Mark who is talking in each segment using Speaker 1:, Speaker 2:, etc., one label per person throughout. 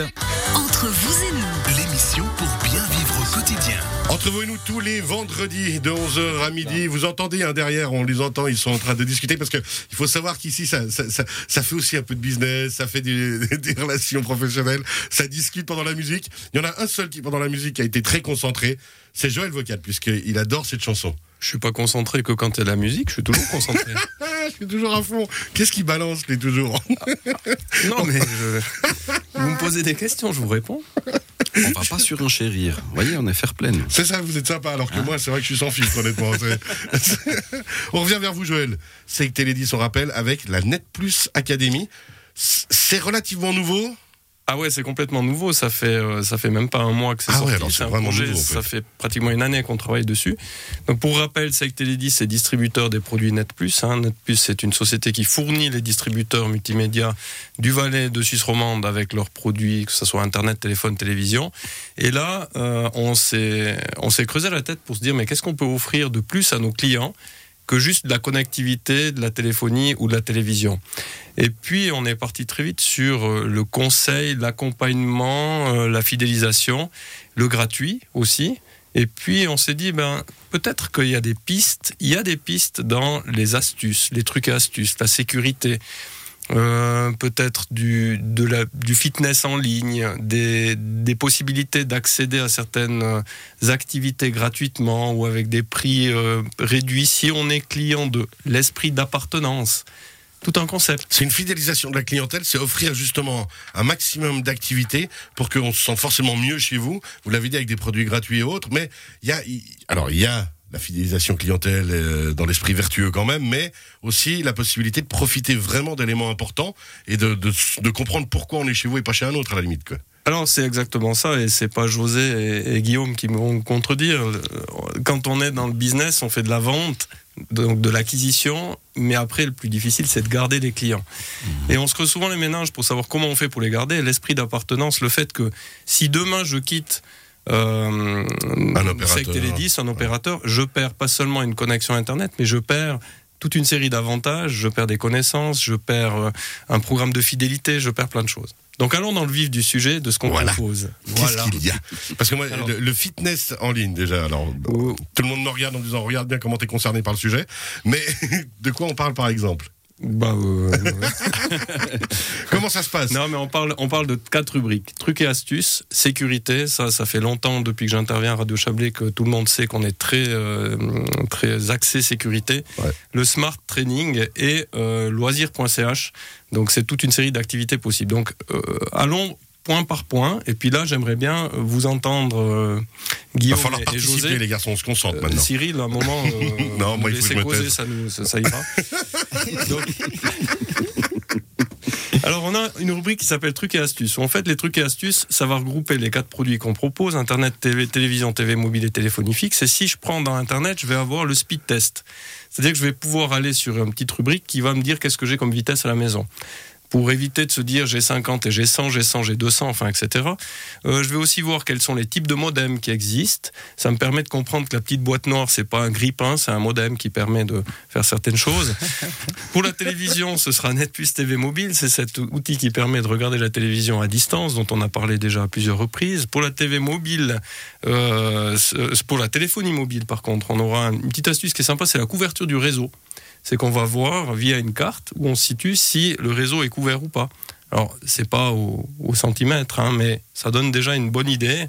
Speaker 1: Entre vous et nous,
Speaker 2: L'émission pour bien vivre au quotidien.
Speaker 3: Entre vous et nous tous les vendredis de 11h à midi, vous entendez hein, derrière, on les entend, ils sont en train de discuter parce que il faut savoir qu'ici ça, ça, ça, ça fait aussi un peu de business, ça fait des, des relations professionnelles, ça discute pendant la musique. Il y en a un seul qui pendant la musique a été très concentré, c'est Joël Vocal puisqu'il adore cette chanson.
Speaker 4: Je suis pas concentré que quand il y a de la musique, je suis toujours concentré.
Speaker 3: Ah, je suis toujours à fond. Qu'est-ce qui balance les toujours?
Speaker 4: Non, mais je- vous me posez des questions, je vous réponds.
Speaker 5: On va pas surenchérir. Vous voyez, on est fair play. nous.
Speaker 3: C'est ça, vous êtes sympa, alors que moi, c'est vrai que je suis sans filtre, honnêtement. On revient vers vous, Joël. C'est que Télédis, on rappelle, avec la Net Plus Academy. C'est relativement nouveau.
Speaker 4: Ah ouais, c'est complètement nouveau. Ça fait euh, ça fait même pas un mois que c'est
Speaker 3: Ah ouais,
Speaker 4: sorti.
Speaker 3: alors c'est
Speaker 4: un
Speaker 3: vraiment
Speaker 4: projet,
Speaker 3: nouveau, en fait.
Speaker 4: Ça fait pratiquement une année qu'on travaille dessus. Donc pour rappel, Sec Télédis est distributeur des produits Net Plus. Hein. Net Plus, c'est une société qui fournit les distributeurs multimédia du Valais de Suisse romande avec leurs produits, que ce soit internet, téléphone, télévision. Et là, euh, on s'est on s'est creusé la tête pour se dire mais qu'est-ce qu'on peut offrir de plus à nos clients que juste de la connectivité, de la téléphonie ou de la télévision. Et puis, on est parti très vite sur euh, le conseil, l'accompagnement, euh, la fidélisation, le gratuit aussi. Et puis, on s'est dit, ben, peut-être qu'il y a des pistes, il y a des pistes dans les astuces, les trucs et astuces, la sécurité, euh, peut-être du, du fitness en ligne, des, des possibilités d'accéder à certaines euh, activités gratuitement ou avec des prix euh, réduits si on est client de l'esprit d'appartenance. Tout un concept.
Speaker 3: C'est une fidélisation de la clientèle, c'est offrir justement un maximum d'activités pour qu'on se sente forcément mieux chez vous. Vous l'avez dit avec des produits gratuits et autres, mais il y a, alors il y a la fidélisation clientèle euh, dans l'esprit vertueux quand même, mais aussi la possibilité de profiter vraiment d'éléments importants et de, de, de comprendre pourquoi on est chez vous et pas chez un autre à la limite. Quoi.
Speaker 4: Alors c'est exactement ça, et c'est pas José et, et Guillaume qui me vont contredire. Euh, Quand on est dans le business, on fait de la vente, donc de l'acquisition, mais après le plus difficile c'est de garder les clients. Et on se creuse souvent les ménages pour savoir comment on fait pour les garder. L'esprit d'appartenance, le fait que si demain je quitte euh,
Speaker 3: Un opérateur.
Speaker 4: Télédis, un opérateur, je perds pas seulement une connexion internet, mais je perds toute une série d'avantages, je perds des connaissances, je perds euh, un programme de fidélité, je perds plein de choses. Donc allons dans le vif du sujet de ce qu'on
Speaker 3: Voilà.
Speaker 4: propose.
Speaker 3: Qu'est-ce qu'il y a Parce que moi,
Speaker 4: Alors-
Speaker 3: le, le fitness en ligne déjà, alors
Speaker 4: Oh.
Speaker 3: tout le monde me regarde en disant regarde bien comment t'es concerné par le sujet, mais de quoi on parle par exemple
Speaker 4: Bah, euh,
Speaker 3: Comment ça se passe?
Speaker 4: Non, mais on parle, on parle de quatre rubriques. Trucs et astuces, sécurité, ça, ça fait longtemps depuis que j'interviens à Radio Chablais que tout le monde sait qu'on est très, euh, très axé sécurité.
Speaker 3: Ouais.
Speaker 4: Le smart training et euh, loisirs.ch. Donc c'est toute une série d'activités possibles. Donc euh, allons point par point. Et puis là, j'aimerais bien vous entendre, euh,
Speaker 3: Il va
Speaker 4: Guillaume
Speaker 3: falloir
Speaker 4: et,
Speaker 3: participer
Speaker 4: José.
Speaker 3: les garçons, on se concentre
Speaker 4: Euh,
Speaker 3: maintenant.
Speaker 4: Cyril, à un moment, euh,
Speaker 3: Non, moi, il faut
Speaker 4: causer, ça, nous, ça, ça ira. Donc- Alors, on a une rubrique qui s'appelle Trucs et astuces. En fait, les trucs et astuces, ça va regrouper les quatre produits qu'on propose Internet, TV, télévision, TV mobile et téléphonie fixe. Et si je prends dans Internet, je vais avoir le speed test. C'est-à-dire que je vais pouvoir aller sur une petite rubrique qui va me dire qu'est-ce que j'ai comme vitesse à la maison. Pour éviter de se dire j'ai 50 et j'ai 100, j'ai 100, j'ai 200, enfin, etc. Euh, je vais aussi voir quels sont les types de modems qui existent. Ça me permet de comprendre que la petite boîte noire, c'est pas un grippin, c'est un modem qui permet de faire certaines choses. Pour la télévision, ce sera NetPlus TV mobile. C'est cet outil qui permet de regarder la télévision à distance, dont on a parlé déjà à plusieurs reprises. Pour la TV mobile, euh, pour la téléphonie mobile, par contre, on aura une petite astuce qui est sympa, c'est la couverture du réseau. C'est qu'on va voir via une carte où on situe si le réseau est couvert ou pas. Alors, c'est pas au, au centimètre, hein, mais ça donne déjà une bonne idée.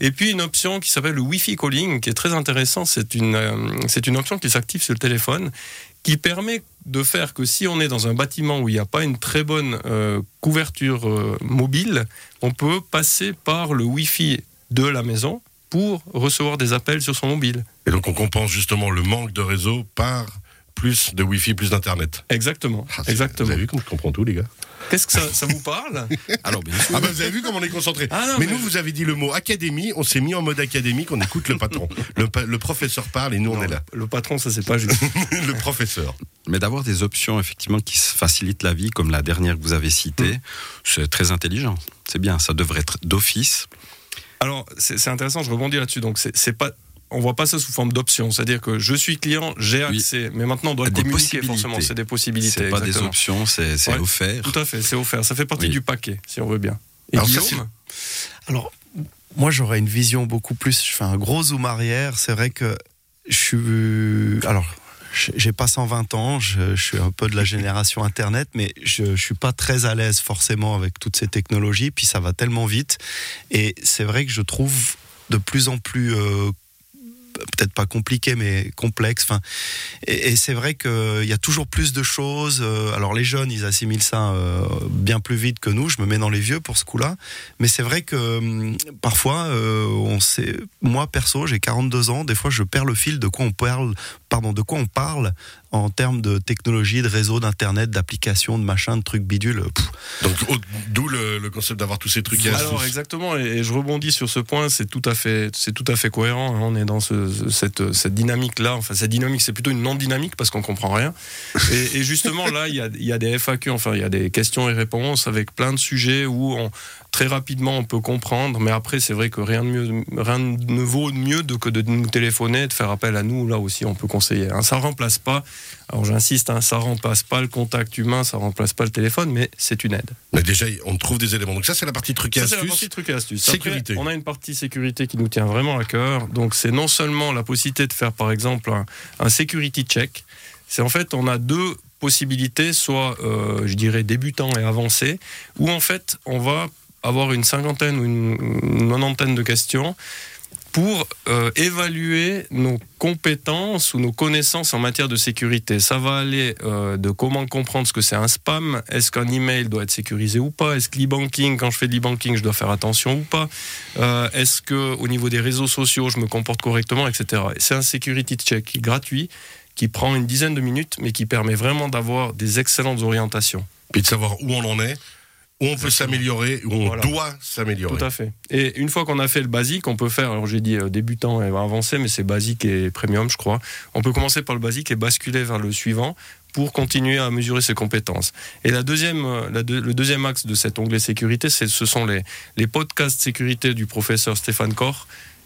Speaker 4: Et puis une option qui s'appelle le Wi-Fi calling, qui est très intéressant. C'est une, euh, c'est une option qui s'active sur le téléphone, qui permet de faire que si on est dans un bâtiment où il n'y a pas une très bonne euh, couverture euh, mobile, on peut passer par le Wi-Fi de la maison pour recevoir des appels sur son mobile.
Speaker 3: Et donc on compense justement le manque de réseau par plus de Wi-Fi, plus d'Internet.
Speaker 4: Exactement.
Speaker 3: Ah,
Speaker 4: Exactement.
Speaker 3: Vous avez vu comme je comprends tout, les gars
Speaker 4: Qu'est-ce que ça, ça vous parle?
Speaker 5: Alors, bien sûr.
Speaker 3: Ah bah vous avez vu comme on est concentré.
Speaker 4: Ah
Speaker 3: mais,
Speaker 4: mais-
Speaker 3: nous, vous avez dit le mot académie, on s'est mis en mode académique, on écoute le patron. le, pa- le professeur parle et nous on est là.
Speaker 4: Le patron, ça c'est pas juste.
Speaker 3: le professeur.
Speaker 5: Mais d'avoir des options effectivement qui se facilitent la vie, comme la dernière que vous avez citée,
Speaker 3: Mm.
Speaker 5: c'est très intelligent. C'est bien, ça devrait être d'office.
Speaker 4: Alors, c'est intéressant, je rebondis là-dessus. Donc, c'est pas. On voit pas ça sous forme d'option, c'est-à-dire que je suis client, j'ai
Speaker 5: Oui.
Speaker 4: accès, mais maintenant on doit
Speaker 5: Des
Speaker 4: communiquer
Speaker 5: possibilités.
Speaker 4: forcément, c'est des possibilités.
Speaker 5: C'est pas des options, c'est
Speaker 4: Ouais.
Speaker 5: offert.
Speaker 4: Tout à fait, c'est offert, ça fait partie
Speaker 5: Oui.
Speaker 4: du paquet, si on veut bien. Et
Speaker 3: Alors
Speaker 4: Guillaume
Speaker 6: Alors, moi, j'aurais une vision beaucoup plus. Je fais un gros zoom arrière. C'est vrai que je suis. Alors, j'ai pas 120 ans. Je, je suis un peu de la génération Internet, mais je, je suis pas très à l'aise forcément avec toutes ces technologies. Puis ça va tellement vite. Et c'est vrai que je trouve de plus en plus. euh, peut-être pas compliqué mais complexe enfin et, et c'est vrai qu'il y a toujours plus de choses euh, alors les jeunes ils assimilent ça euh, bien plus vite que nous je me mets dans les vieux pour ce coup-là mais c'est vrai que hum, parfois, euh, on sait, moi perso, j'ai 42 ans. Des fois, je perds le fil de quoi on parle, pardon, de quoi on parle en termes de technologie, de réseau, d'internet, d'applications, de machin, de trucs bidules. Pff,
Speaker 3: Donc, d'où le, le concept d'avoir tous ces trucs
Speaker 4: Alors exactement, et, et je rebondis sur ce point, c'est tout à fait, c'est tout à fait cohérent. hein. On est dans ce- cette, cette dynamique-là. Enfin, cette dynamique, c'est plutôt une non-dynamique parce qu'on comprend rien. Et, et justement, là, il y a, y a des FAQ, enfin, il y a des questions et réponses avec plein de sujets où on, très rapidement on peut comprendre. Mais après, c'est vrai que rien, de mieux, rien ne vaut mieux de, que de nous téléphoner, de faire appel à nous. Là aussi, on peut conseiller. Hein. Ça remplace pas. Alors j'insiste, hein, ça remplace pas le contact humain, ça remplace pas le téléphone, mais c'est une aide.
Speaker 3: Mais déjà, on trouve des éléments. Donc, ça, c'est la partie trucs et
Speaker 4: Ça, c'est la partie trucs et astuces. Après,
Speaker 3: Sécurité.
Speaker 4: on a une partie sécurité qui nous tient vraiment à cœur. Donc, c'est non seulement la possibilité de faire, par exemple, un, security check. C'est en fait, on a deux possibilités, soit, euh, je dirais, débutant et avancé, où en fait, on va avoir une cinquantaine ou une, une nonantaine de questions pour euh, évaluer nos compétences ou nos connaissances en matière de sécurité. Ça va aller euh, de comment comprendre ce que c'est un spam, est-ce qu'un email doit être sécurisé ou pas, est-ce que l'e-banking, quand je fais de l'e-banking, je dois faire attention ou pas, Euh, est-ce que au niveau des réseaux sociaux, je me comporte correctement, etc. Et C'est un security check gratuit, qui prend une dizaine de minutes, mais qui permet vraiment d'avoir des excellentes orientations.
Speaker 3: Puis de savoir où on en est, où on peut s'améliorer, où on
Speaker 4: Voilà.
Speaker 3: doit s'améliorer.
Speaker 4: Tout à fait. Et une fois qu'on a fait le basique, on peut faire, alors j'ai dit euh, débutant et avancé, mais c'est basique et premium, je crois. On peut commencer par le basique et basculer vers le suivant pour continuer à mesurer ses compétences. Et la deuxième, euh, la le deuxième axe de cet onglet sécurité, ce sont les, les podcasts sécurité du professeur Stéphane Koch.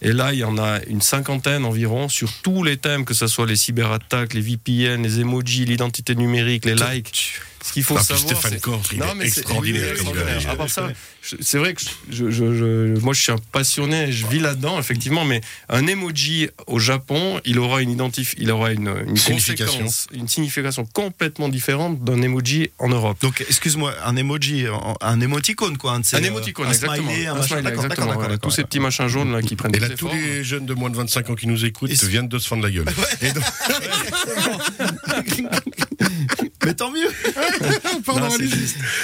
Speaker 4: Et là, il y en a une cinquantaine environ sur tous les thèmes, que ce soit les cyberattaques, les VPN, les emojis, l'identité numérique, les likes. Ce qu'il faut
Speaker 3: Ah,
Speaker 4: savoir,
Speaker 3: Stéphane Corse, il
Speaker 4: non,
Speaker 3: est
Speaker 4: mais
Speaker 3: extraordinaire.
Speaker 4: il est
Speaker 3: comme
Speaker 4: extraordinaire.
Speaker 3: gars.
Speaker 4: À part ça, je- c'est vrai que je, je- je- moi je suis un passionné, je vis là-dedans effectivement, mais un emoji au Japon, il aura une identif, il aura une, une
Speaker 3: Signification.
Speaker 4: une signification complètement différente d'un emoji en Europe.
Speaker 6: Donc, excuse-moi, un emoji, un, émoticône, quoi. Un, euh,
Speaker 4: émoticône,
Speaker 6: un
Speaker 4: exactement.
Speaker 6: smiley, un
Speaker 4: Un smiley,
Speaker 6: D'accord,
Speaker 4: exactement,
Speaker 6: d'accord,
Speaker 4: Tous ces petits machins jaunes là qui prennent
Speaker 3: Et là, tous les jeunes de moins de 25 ans qui nous écoutent viennent de se fendre la gueule. Et donc,
Speaker 6: Mais tant mieux.
Speaker 3: pardon,
Speaker 4: Non.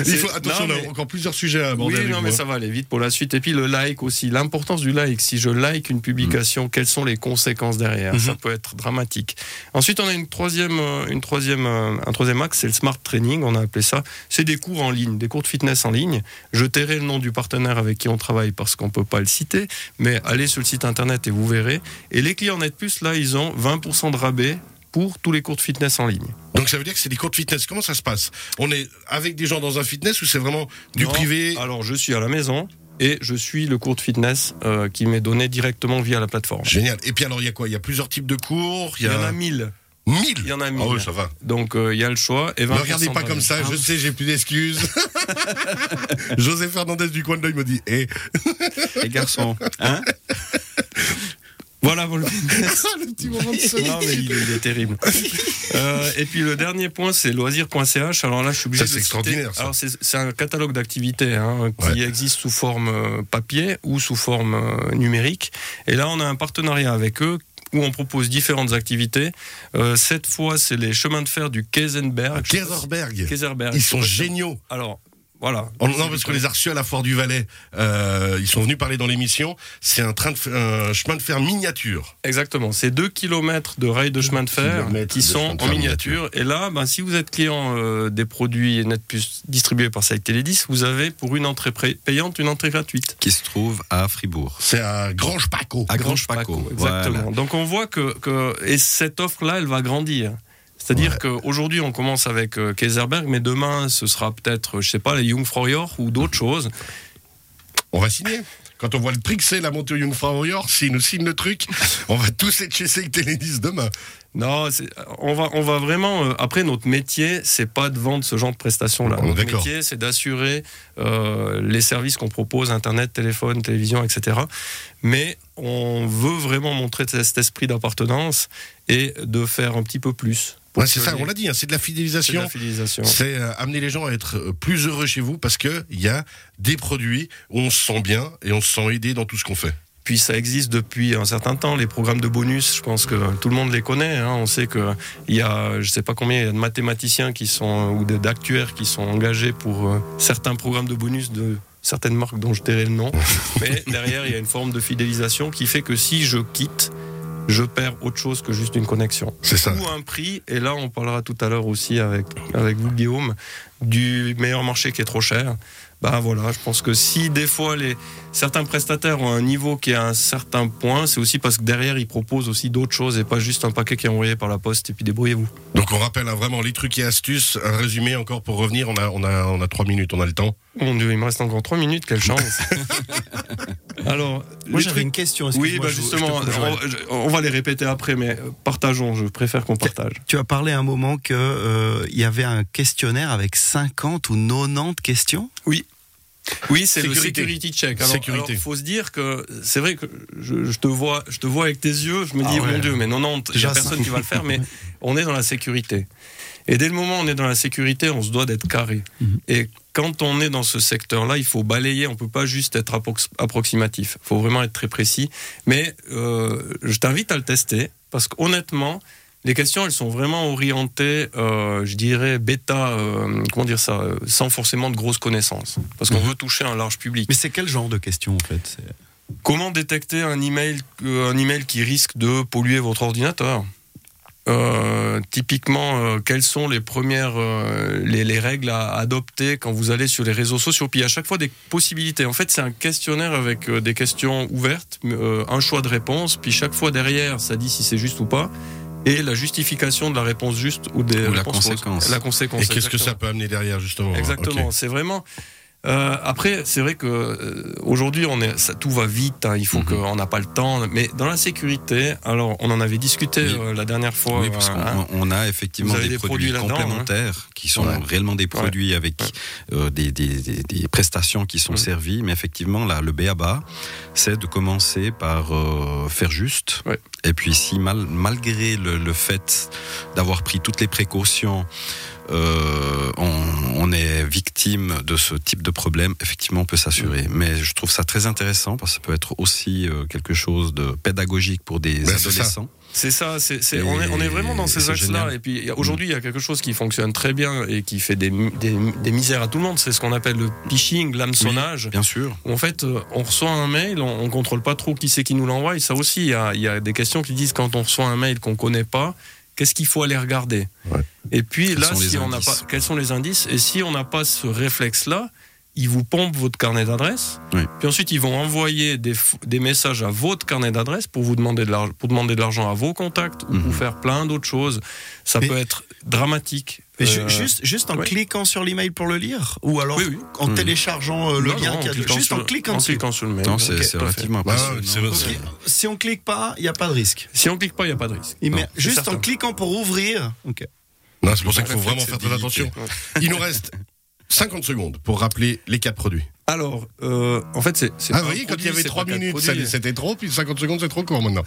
Speaker 3: Il faut, attention,
Speaker 4: non,
Speaker 3: on a encore plusieurs sujets à aborder.
Speaker 4: Oui,
Speaker 3: avec
Speaker 4: non, mais
Speaker 3: hein.
Speaker 4: ça va aller vite pour la suite. Et puis le like aussi, l'importance du like. Si je like une publication, quelles sont les conséquences derrière? Ça peut être dramatique. Ensuite, on a une troisième, euh, une troisième, euh, un troisième axe, c'est le smart training. On a appelé ça. C'est des cours en ligne, des cours de fitness en ligne. Je tairai le nom du partenaire avec qui on travaille parce qu'on peut pas le citer, mais allez sur le site internet et vous verrez. Et les clients Net Plus, là, ils ont 20% de rabais pour tous les cours de fitness en ligne.
Speaker 3: Donc ça veut dire que c'est des cours de fitness. Comment ça se passe? On est avec des gens dans un fitness ou c'est vraiment du
Speaker 4: Non.
Speaker 3: privé?
Speaker 4: Alors, je suis à la maison et je suis le cours de fitness euh, qui m'est donné directement via la plateforme.
Speaker 3: Génial. Et puis alors, il y a quoi? Il y a plusieurs types de cours?
Speaker 4: Il y en a 1000.
Speaker 3: 1000
Speaker 4: Il y en a
Speaker 3: Ah
Speaker 4: 1000.
Speaker 3: ouais, ça va.
Speaker 4: Donc euh, il y a le choix. Et
Speaker 3: Ne
Speaker 4: 20%
Speaker 3: regardez pas comme ça, je sais, j'ai plus d'excuses. José Fernandez du coin de l'œil me dit Eh,
Speaker 5: Les garçons, hein?
Speaker 4: Voilà le
Speaker 3: petit moment de.
Speaker 4: Non, mais il, est- il est terrible. Euh, et puis le dernier point, c'est loisirs.ch. Alors là, je suis obligé
Speaker 3: Ça,
Speaker 4: de
Speaker 3: c'est extraordinaire, ça.
Speaker 4: Alors c'est c'est un catalogue d'activités hein, qui existe sous forme euh, papier ou sous forme euh, numérique. Et là, on a un partenariat avec eux où on propose différentes activités. Euh, cette fois, c'est les chemins de fer du Kaisenberg.
Speaker 3: Kaiserberg.
Speaker 4: Kaiserberg.
Speaker 3: Ils sont géniaux.
Speaker 4: Alors, voilà.
Speaker 3: Oh, non, parce qu'on les a reçus à la Foire du Valais. Euh, ils sont venus parler dans l'émission. C'est un, train de f- un chemin de fer miniature.
Speaker 4: Exactement, c'est 2 km de rails de chemin de fer qui
Speaker 3: de
Speaker 4: sont en miniature. Et là, ben, si vous êtes client euh, des produits NetPlus distribués par Site Télédis, vous avez pour une entrée payante une entrée gratuite.
Speaker 5: qui se trouve à Fribourg.
Speaker 3: C'est à Grange Paco.
Speaker 5: À Grange
Speaker 4: Paco,
Speaker 5: Paco.
Speaker 4: exactement.
Speaker 5: Voilà.
Speaker 4: Donc on voit que, que- et cette offre-là, elle va grandir. C'est-à-dire qu'aujourd'hui, on commence avec euh, Kaiserberg, mais demain, ce sera peut-être, je sais pas, les Jungfraujoch ou d'autres choses.
Speaker 3: On va signer. quand on voit le prix que c'est la montée au Jungfrau York, s'ils nous signent le truc, on va tous être chez Seg Télédis demain.
Speaker 4: Non, on va, on va vraiment. euh, après, notre métier, c'est pas de vendre ce genre de prestations-là. Notre métier, c'est d'assurer euh, les services qu'on propose, internet, téléphone, télévision, etc. Mais on veut vraiment montrer cet esprit d'appartenance et de faire un petit peu plus.
Speaker 3: Ouais, c'est ça, on l'a dit, hein, c'est de la fidélisation. C'est euh, amener les gens à être euh, plus heureux chez vous parce que il y a des produits où on se sent bien et on se sent aidé dans tout ce qu'on fait.
Speaker 4: Puis ça existe depuis un certain temps. Les programmes de bonus, je pense que tout le monde les connaît. hein. On sait que il y a, je sais pas combien, il y a de mathématiciens qui sont ou de- d'actuaires qui sont engagés pour euh, certains programmes de bonus de certaines marques dont je tairai le nom. Mais derrière, il y a une forme de fidélisation qui fait que si je quitte, je perds autre chose que juste une connexion.
Speaker 3: C'est ça.
Speaker 4: Ou un prix. Et là, on parlera tout à l'heure aussi avec avec vous, Guillaume, du meilleur marché qui est trop cher. Bah voilà, je pense que si des fois les certains prestataires ont un niveau qui est à un certain point, c'est aussi parce que derrière ils proposent aussi d'autres choses et pas juste un paquet qui est envoyé par la poste et puis débrouillez-vous.
Speaker 3: Donc on rappelle hein, vraiment les trucs et astuces. Un résumé encore pour revenir. On a, on a, on a trois minutes, on a le temps.
Speaker 4: Mon Dieu, il me reste encore trois minutes, quelle chance. Alors,
Speaker 6: Moi j'avais
Speaker 4: trucs-
Speaker 6: une question.
Speaker 4: Oui, bah
Speaker 6: je je
Speaker 4: justement, on, va les répéter après, mais partageons. Je préfère qu'on partage.
Speaker 6: Tu as parlé à un moment que euh, il y avait un questionnaire avec 50 ou 90 questions?
Speaker 4: Oui, c'est le
Speaker 3: Sécurité.
Speaker 4: security check. Alors,
Speaker 3: Sécurité.
Speaker 4: alors, faut se dire que c'est vrai que je, je te vois, je te vois avec tes yeux. Je me dis,
Speaker 6: Ah ouais.
Speaker 4: mon Dieu, mais 90, il n'y
Speaker 6: Déjà
Speaker 4: a personne qui va le faire. Mais on est dans la sécurité. Et dès le moment où on est dans la sécurité, on se doit d'être carré.
Speaker 6: Mhm.
Speaker 4: Et quand on est dans ce secteur-là, il faut balayer. On peut pas juste être approx- approximatif. Il faut vraiment être très précis. Mais euh, je t'invite à le tester parce qu'honnêtement. Les questions, elles sont vraiment orientées, euh, je dirais, bêta, euh, comment dire ça, sans forcément de grosses connaissances. Parce qu'on
Speaker 6: Mhm.
Speaker 4: veut toucher un large public.
Speaker 6: Mais c'est quel genre de questions en fait
Speaker 4: Comment détecter un email, un email qui risque de polluer votre ordinateur? Euh, typiquement, euh, quelles sont les premières euh, les, les règles à adopter quand vous allez sur les réseaux sociaux? Puis à chaque fois des possibilités. En fait, c'est un questionnaire avec euh, des questions ouvertes, euh, un choix de réponse. Puis chaque fois derrière, ça dit si c'est juste ou pas, et la justification de la réponse juste ou des
Speaker 5: Ou la
Speaker 4: fausses.
Speaker 5: conséquence.
Speaker 4: La conséquence.
Speaker 3: Et qu'est-ce que ça peut amener derrière justement?
Speaker 4: Exactement, c'est vraiment. Euh, après, c'est vrai que euh, aujourd'hui, on est, ça, tout va vite. hein, il faut
Speaker 5: Mhm.
Speaker 4: qu'on n'a pas le temps. Mais dans la sécurité, alors on en avait discuté
Speaker 5: Oui.
Speaker 4: euh, la dernière fois.
Speaker 5: Oui, parce qu'on
Speaker 4: hein.
Speaker 5: on a effectivement des,
Speaker 4: des
Speaker 5: produits,
Speaker 4: hein.
Speaker 5: complémentaires qui sont
Speaker 3: Ouais.
Speaker 5: réellement des produits avec des, des- des- des prestations qui sont servies. Mais effectivement, là, le BABA, c'est de commencer par faire juste. Et puis, si mal- malgré le, le fait d'avoir pris toutes les précautions, euh, on, on est victime de ce type de problème, effectivement, on peut s'assurer.
Speaker 4: Mhm.
Speaker 5: Mais je trouve ça très intéressant parce que ça peut être aussi euh, quelque chose de pédagogique pour des
Speaker 3: Ben,
Speaker 5: adolescents.
Speaker 4: C'est ça, on, est, on est vraiment dans ces axes-là. Et puis a- aujourd'hui, il y a quelque chose qui fonctionne très bien et qui fait des, mi- des, des misères à tout le monde. C'est ce qu'on appelle le phishing, l'hameçonnage.
Speaker 5: Bien sûr.
Speaker 4: En fait, euh, on reçoit un mail, on, on contrôle pas trop qui c'est qui nous l'envoie. Et ça aussi, il y a, il y a des questions qui disent quand on reçoit un mail qu'on connaît pas, qu'est-ce qu'il faut aller regarder
Speaker 3: Ouais.
Speaker 4: Et puis
Speaker 5: Quels
Speaker 4: là, si on n'a pas, quels sont les indices Et si on n'a pas ce réflexe-là, ils vous pompent votre carnet d'adresse.
Speaker 5: Oui.
Speaker 4: Puis ensuite, ils vont envoyer des, messages à votre carnet d'adresse pour vous demander de l'argent, pour demander de l'argent à vos contacts ou
Speaker 5: Mhm.
Speaker 4: pour faire plein d'autres choses. Ça
Speaker 6: Mais-
Speaker 4: peut être dramatique.
Speaker 6: Mais
Speaker 4: Euh,
Speaker 6: juste, juste en
Speaker 4: ouais.
Speaker 6: cliquant sur l'email pour le lire Ou alors
Speaker 4: Oui, oui.
Speaker 6: en téléchargeant euh, le
Speaker 4: non,
Speaker 6: lien
Speaker 4: non,
Speaker 6: qu'il y a Juste
Speaker 4: sur-
Speaker 6: en cliquant
Speaker 4: en
Speaker 6: dessus.
Speaker 4: cliquant sur le mail.
Speaker 5: Non, c'est relativement
Speaker 6: Ok.
Speaker 3: c'est-
Speaker 6: Si on clique pas, il n'y a pas de risque.
Speaker 4: Si on clique pas, il n'y a pas de risque.
Speaker 6: Juste en cliquant pour ouvrir. Ok.
Speaker 3: C'est pour ça qu'il faut vraiment faire très attention. Il nous reste 50 secondes pour rappeler les quatre produits.
Speaker 4: Alors, euh, en fait, c'est. c'est
Speaker 3: Ah, vous voyez, quand il y avait
Speaker 4: c'est
Speaker 3: 3
Speaker 4: pas quatre
Speaker 3: minutes, c'était trop, puis 50 secondes, c'est trop court maintenant.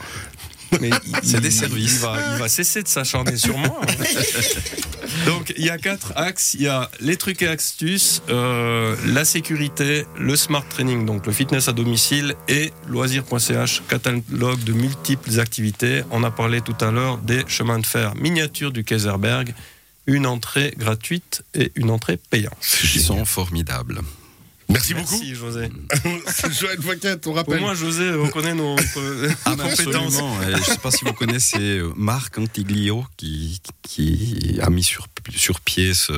Speaker 4: Mais il-
Speaker 5: C'est des services.
Speaker 4: Il va, il va cesser de s'acharner sur moi. hein. Donc, il y a quatre axes. Il y a les trucs et astuces, euh, la sécurité, le smart training, donc le fitness à domicile, et loisirs.ch, catalogue de multiples activités. On a parlé tout à l'heure des chemins de fer miniatures du Kaiserberg, une entrée gratuite et une entrée payante.
Speaker 5: Ils sont formidables.
Speaker 3: Merci, beaucoup.
Speaker 4: Merci, José.
Speaker 3: C'est Joël Vocat, on
Speaker 4: Au
Speaker 3: rappelle.
Speaker 4: moins, José reconnaît nos, nos
Speaker 5: Ah,
Speaker 4: compétences.
Speaker 5: Et Je ne sais pas si vous connaissez euh, Marc Antiglio qui, qui a mis sur, sur pied ce.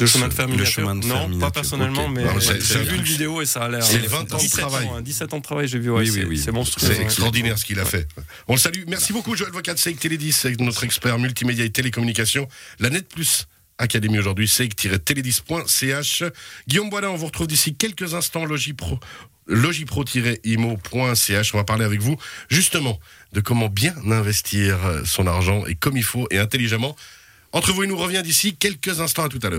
Speaker 4: Le chemin de fer miniature
Speaker 5: chemin de fer
Speaker 4: non,
Speaker 5: miniature,
Speaker 4: pas personnellement,
Speaker 5: ok.
Speaker 4: mais j'ai vu une vidéo et ça a l'air.
Speaker 3: c'est
Speaker 4: euh,
Speaker 3: 20 ans de
Speaker 4: 17
Speaker 3: travail.
Speaker 4: ans, hein, 17 ans de travail, j'ai vu. ouais,
Speaker 5: Oui, oui, oui.
Speaker 4: c'est monstrueux.
Speaker 3: C'est
Speaker 4: ouais.
Speaker 3: extraordinaire ce qu'il a fait. On le salue. Merci beaucoup, Joël Vocat de Seik Télédis, c'est notre expert multimédia et télécommunications. La Net Plus Académie aujourd'hui, seik-télédis.ch. Guillaume Boilin, on vous retrouve d'ici quelques instants. Logipro. logipro-imo.ch. On va parler avec vous justement de comment bien investir son argent et comme il faut et intelligemment. Entre vous et nous revient d'ici quelques instants à tout à l'heure.